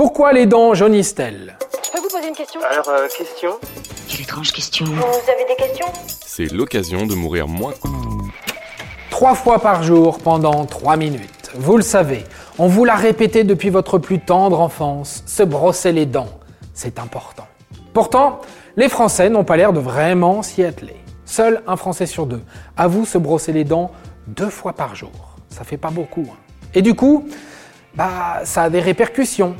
Pourquoi les dents jaunissent-elles Je peux vous poser une question? Alors, euh, question? Quelle étrange question. Vous avez des questions? C'est l'occasion de mourir moins. Trois fois par jour pendant trois minutes. Vous le savez, on vous l'a répété depuis votre plus tendre enfance, se brosser les dents, c'est important. Pourtant, les Français n'ont pas l'air de vraiment s'y atteler. Seul un Français sur deux avoue se brosser les dents deux fois par jour. Ça fait pas beaucoup. hein. Et du coup, bah, ça a des répercussions,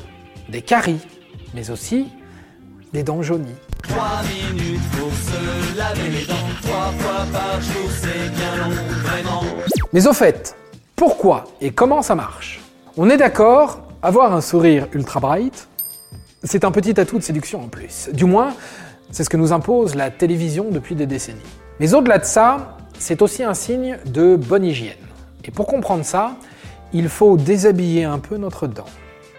des caries, mais aussi des dents jaunies. Mais au fait, pourquoi et comment ça marche? On est d'accord, avoir un sourire ultra bright, c'est un petit atout de séduction en plus. Du moins, c'est ce que nous impose la télévision depuis des décennies. Mais au-delà de ça, c'est aussi un signe de bonne hygiène. Et pour comprendre ça, il faut déshabiller un peu notre dent.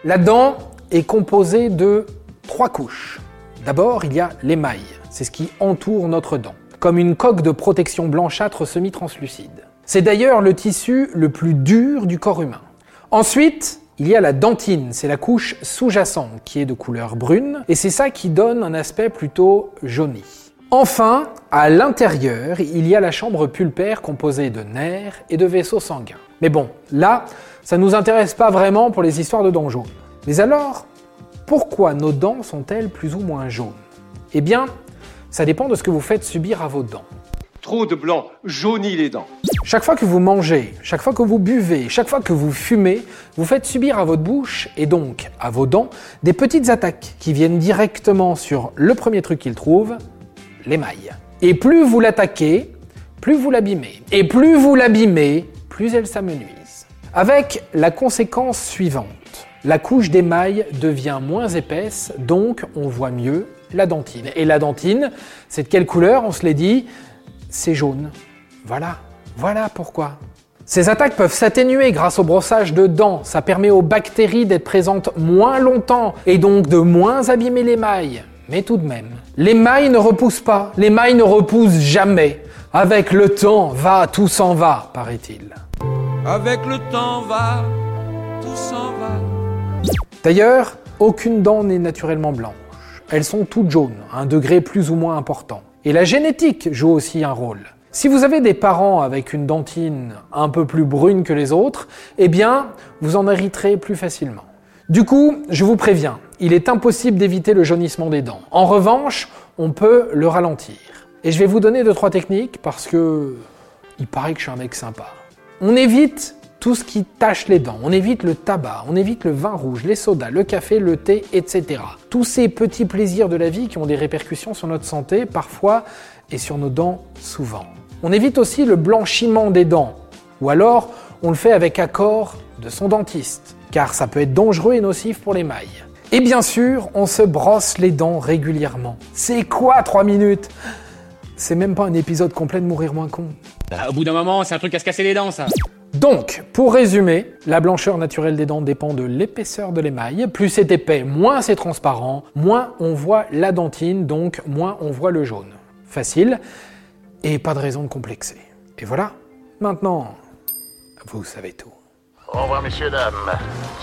La dent est composée de trois couches. D'abord, il y a l'émail, c'est ce qui entoure notre dent, comme une coque de protection blanchâtre semi-translucide. C'est d'ailleurs le tissu le plus dur du corps humain. Ensuite, il y a la dentine, c'est la couche sous-jacente qui est de couleur brune, et c'est ça qui donne un aspect plutôt jauni. Enfin, à l'intérieur, il y a la chambre pulpaire composée de nerfs et de vaisseaux sanguins. Mais bon, là, ça ne nous intéresse pas vraiment pour les histoires de jaunes. Mais alors, pourquoi nos dents sont-elles plus ou moins jaunes? Eh bien, ça dépend de ce que vous faites subir à vos dents. Trop de blanc jaunit les dents. Chaque fois que vous mangez, chaque fois que vous buvez, chaque fois que vous fumez, vous faites subir à votre bouche et donc à vos dents des petites attaques qui viennent directement sur le premier truc qu'ils trouvent, l'émail. Et plus vous l'attaquez, plus vous l'abîmez. Et plus vous l'abîmez, plus elle s'amenuise. Avec la conséquence suivante. La couche d'émail devient moins épaisse, donc on voit mieux la dentine. Et la dentine, c'est de quelle couleur On se l'est dit, c'est jaune. Voilà, voilà pourquoi. Ces attaques peuvent s'atténuer grâce au brossage de dents. Ça permet aux bactéries d'être présentes moins longtemps et donc de moins abîmer l'émail. Mais tout de même, l'émail ne repousse pas. L'émail ne repousse jamais. Avec le temps, va, tout s'en va, paraît-il. Avec le temps va, tout s'en va. D'ailleurs, aucune dent n'est naturellement blanche. Elles sont toutes jaunes, à un degré plus ou moins important. Et la génétique joue aussi un rôle. Si vous avez des parents avec une dentine un peu plus brune que les autres, eh bien, vous en hériterez plus facilement. Du coup, je vous préviens, il est impossible d'éviter le jaunissement des dents. En revanche, on peut le ralentir. Et je vais vous donner deux trois techniques parce que il paraît que je suis un mec sympa. On évite tout ce qui tache les dents, on évite le tabac, on évite le vin rouge, les sodas, le café, le thé, etc. Tous ces petits plaisirs de la vie qui ont des répercussions sur notre santé parfois et sur nos dents souvent. On évite aussi le blanchiment des dents, ou alors on le fait avec accord de son dentiste, car ça peut être dangereux et nocif pour l'émail. Et bien sûr, on se brosse les dents régulièrement. C'est quoi 3 minutes? C'est même pas un épisode complet de Mourir moins con. Bah, au bout d'un moment, c'est un truc à se casser les dents, ça. Donc, pour résumer, la blancheur naturelle des dents dépend de l'épaisseur de l'émail. Plus c'est épais, moins c'est transparent, moins on voit la dentine, donc moins on voit le jaune. Facile, et pas de raison de complexer. Et voilà, maintenant, vous savez tout. Au revoir, messieurs, dames.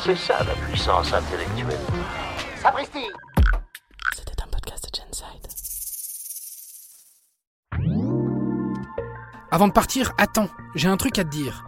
C'est ça la puissance intellectuelle. Sapristi C'était un podcast de Genside. Avant de partir, attends, j'ai un truc à te dire.